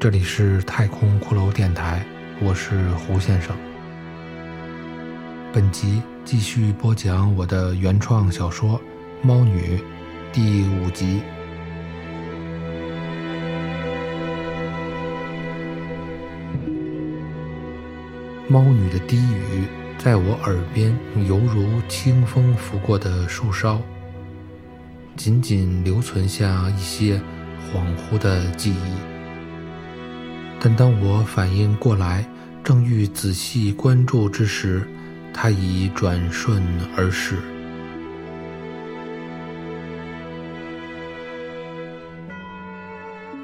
这里是太空骷髅电台，我是胡先生。本集继续播讲我的原创小说《猫女》第五集。猫女的低语在我耳边，犹如清风拂过的树梢，仅仅留存下一些恍惚的记忆。但当我反应过来，正欲仔细关注之时，他已转瞬而逝。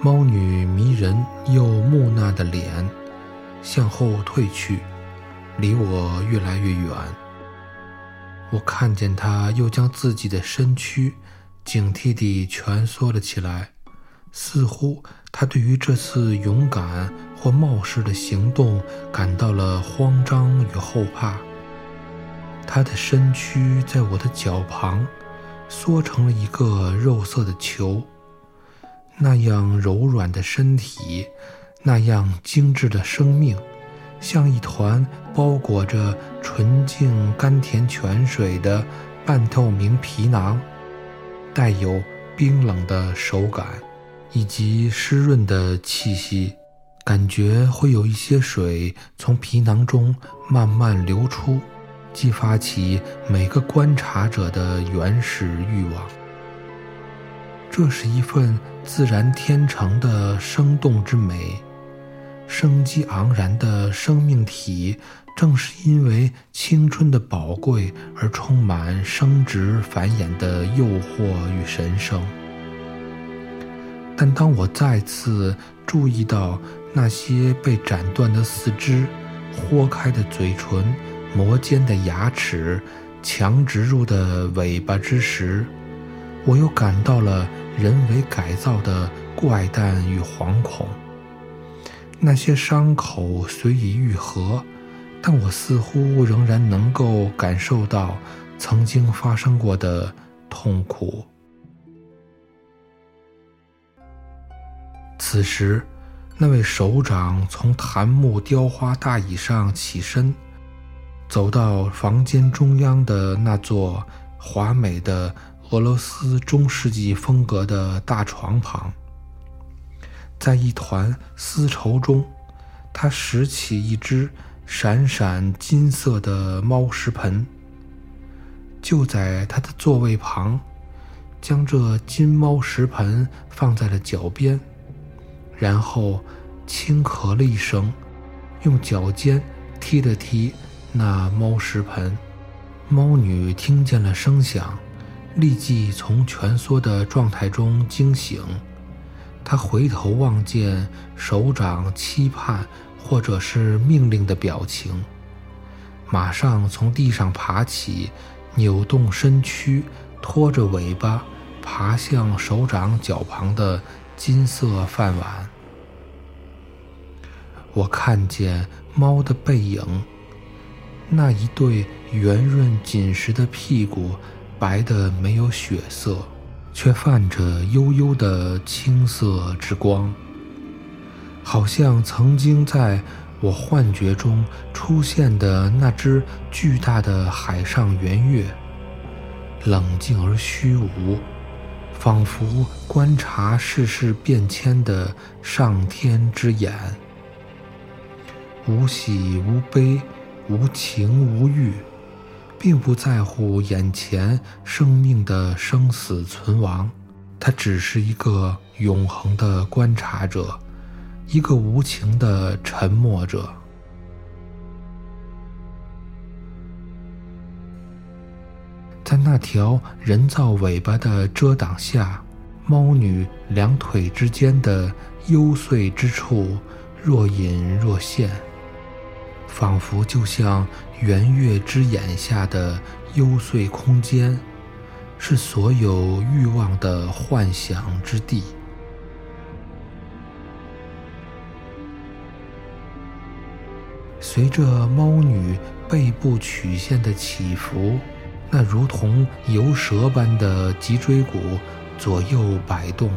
猫女迷人又木讷的脸向后退去，离我越来越远。我看见她又将自己的身躯警惕地蜷缩了起来。似乎他对于这次勇敢或冒失的行动感到了慌张与后怕。他的身躯在我的脚旁缩成了一个肉色的球，那样柔软的身体，那样精致的生命，像一团包裹着纯净甘甜泉水的半透明皮囊，带有冰冷的手感。以及湿润的气息，感觉会有一些水从皮囊中慢慢流出，激发起每个观察者的原始欲望。这是一份自然天成的生动之美，生机盎然的生命体，正是因为青春的宝贵而充满生殖繁衍的诱惑与神圣。但当我再次注意到那些被斩断的四肢、豁开的嘴唇、磨尖的牙齿、强植入的尾巴之时，我又感到了人为改造的怪诞与惶恐。那些伤口虽已愈合，但我似乎仍然能够感受到曾经发生过的痛苦。此时，那位首长从檀木雕花大椅上起身，走到房间中央的那座华美的俄罗斯中世纪风格的大床旁。在一团丝绸中，他拾起一只闪闪金色的猫食盆，就在他的座位旁，将这金猫食盆放在了脚边。然后，轻咳了一声，用脚尖踢了踢那猫食盆。猫女听见了声响，立即从蜷缩的状态中惊醒。她回头望见首长期盼或者是命令的表情，马上从地上爬起，扭动身躯，拖着尾巴爬向首长脚旁的金色饭碗。我看见猫的背影，那一对圆润紧实的屁股，白的没有血色，却泛着幽幽的青色之光，好像曾经在我幻觉中出现的那只巨大的海上圆月，冷静而虚无，仿佛观察世事变迁的上天之眼。无喜无悲，无情无欲，并不在乎眼前生命的生死存亡。他只是一个永恒的观察者，一个无情的沉默者。在那条人造尾巴的遮挡下，猫女两腿之间的幽邃之处若隐若现。仿佛就像圆月之眼下的幽邃空间，是所有欲望的幻想之地。随着猫女背部曲线的起伏，那如同游蛇般的脊椎骨左右摆动，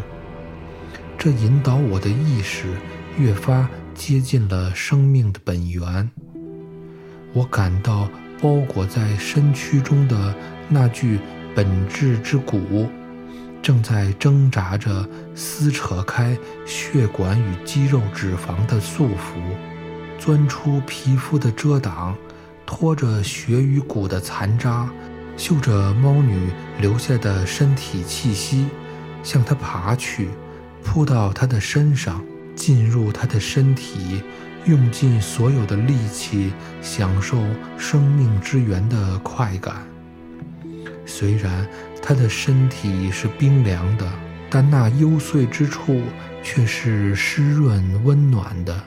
这引导我的意识越发接近了生命的本源。我感到包裹在身躯中的那具本质之骨，正在挣扎着撕扯开血管与肌肉、脂肪的束缚，钻出皮肤的遮挡，拖着血与骨的残渣，嗅着猫女留下的身体气息，向她爬去，扑到她的身上，进入她的身体。用尽所有的力气，享受生命之源的快感。虽然他的身体是冰凉的，但那幽邃之处却是湿润温暖的。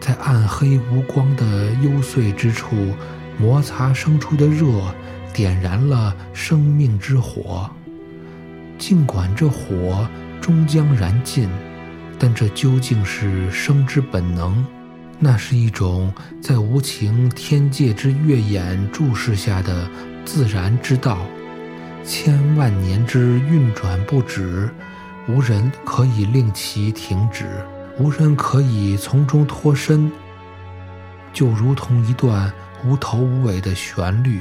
在暗黑无光的幽邃之处，摩擦生出的热，点燃了生命之火。尽管这火终将燃尽。但这究竟是生之本能？那是一种在无情天界之月眼注视下的自然之道，千万年之运转不止，无人可以令其停止，无人可以从中脱身。就如同一段无头无尾的旋律，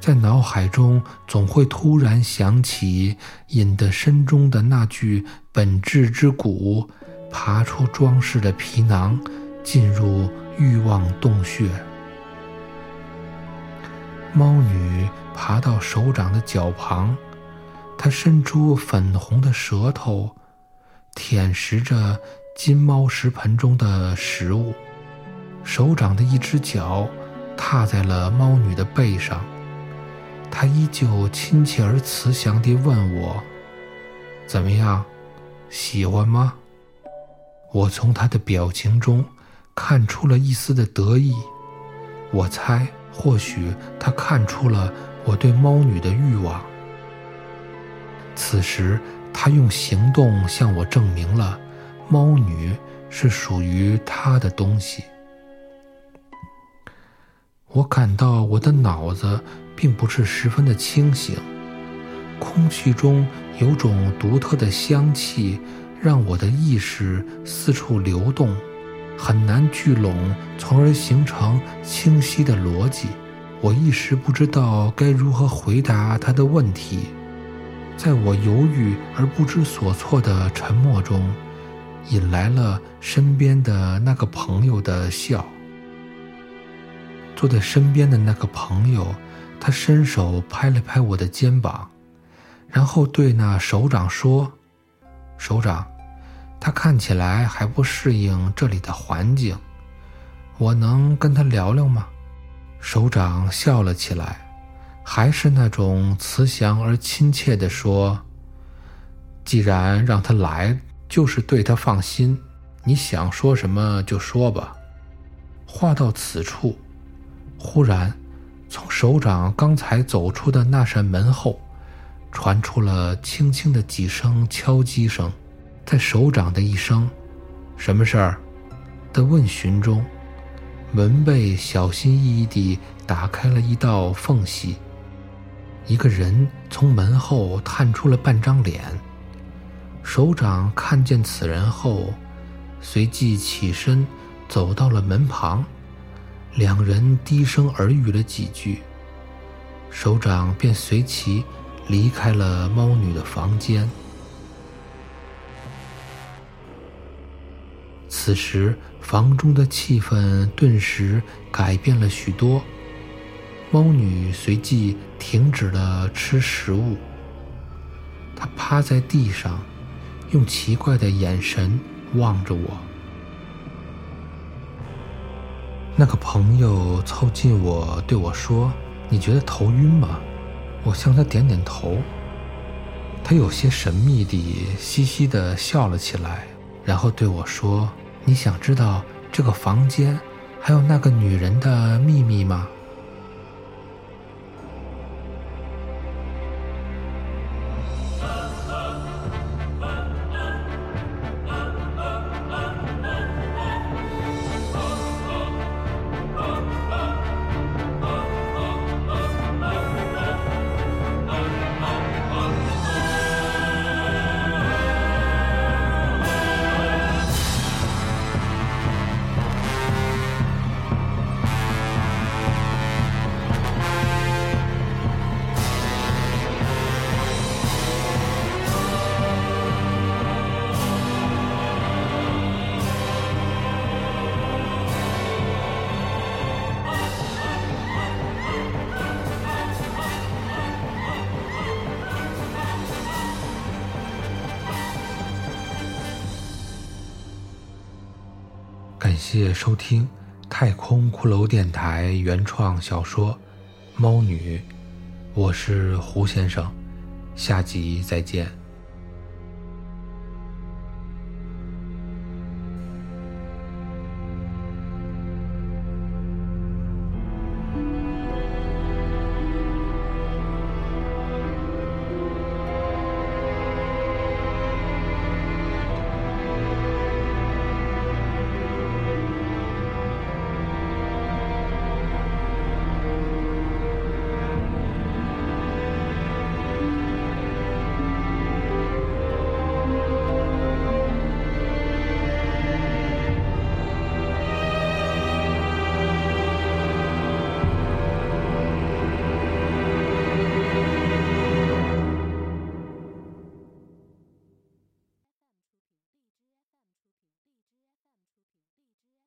在脑海中总会突然响起，引得身中的那句本质之鼓。爬出装饰的皮囊，进入欲望洞穴。猫女爬到手掌的脚旁，她伸出粉红的舌头，舔食着金猫食盆中的食物。手掌的一只脚踏在了猫女的背上，她依旧亲切而慈祥地问我：“怎么样，喜欢吗？”我从他的表情中看出了一丝的得意，我猜或许他看出了我对猫女的欲望。此时，他用行动向我证明了猫女是属于他的东西。我感到我的脑子并不是十分的清醒，空气中有种独特的香气。让我的意识四处流动，很难聚拢，从而形成清晰的逻辑。我一时不知道该如何回答他的问题。在我犹豫而不知所措的沉默中，引来了身边的那个朋友的笑。坐在身边的那个朋友，他伸手拍了拍我的肩膀，然后对那首长说。首长，他看起来还不适应这里的环境，我能跟他聊聊吗？首长笑了起来，还是那种慈祥而亲切地说：“既然让他来，就是对他放心。你想说什么就说吧。”话到此处，忽然从首长刚才走出的那扇门后。传出了轻轻的几声敲击声，在首长的一声“什么事儿”的问询中，门被小心翼翼地打开了一道缝隙，一个人从门后探出了半张脸。首长看见此人后，随即起身走到了门旁，两人低声耳语了几句，首长便随其。离开了猫女的房间。此时，房中的气氛顿时改变了许多。猫女随即停止了吃食物，她趴在地上，用奇怪的眼神望着我。那个朋友凑近我，对我说：“你觉得头晕吗？”我向他点点头，他有些神秘地嘻嘻地笑了起来，然后对我说：“你想知道这个房间还有那个女人的秘密吗？”谢收听太空骷髅电台原创小说《猫女》，我是胡先生，下集再见。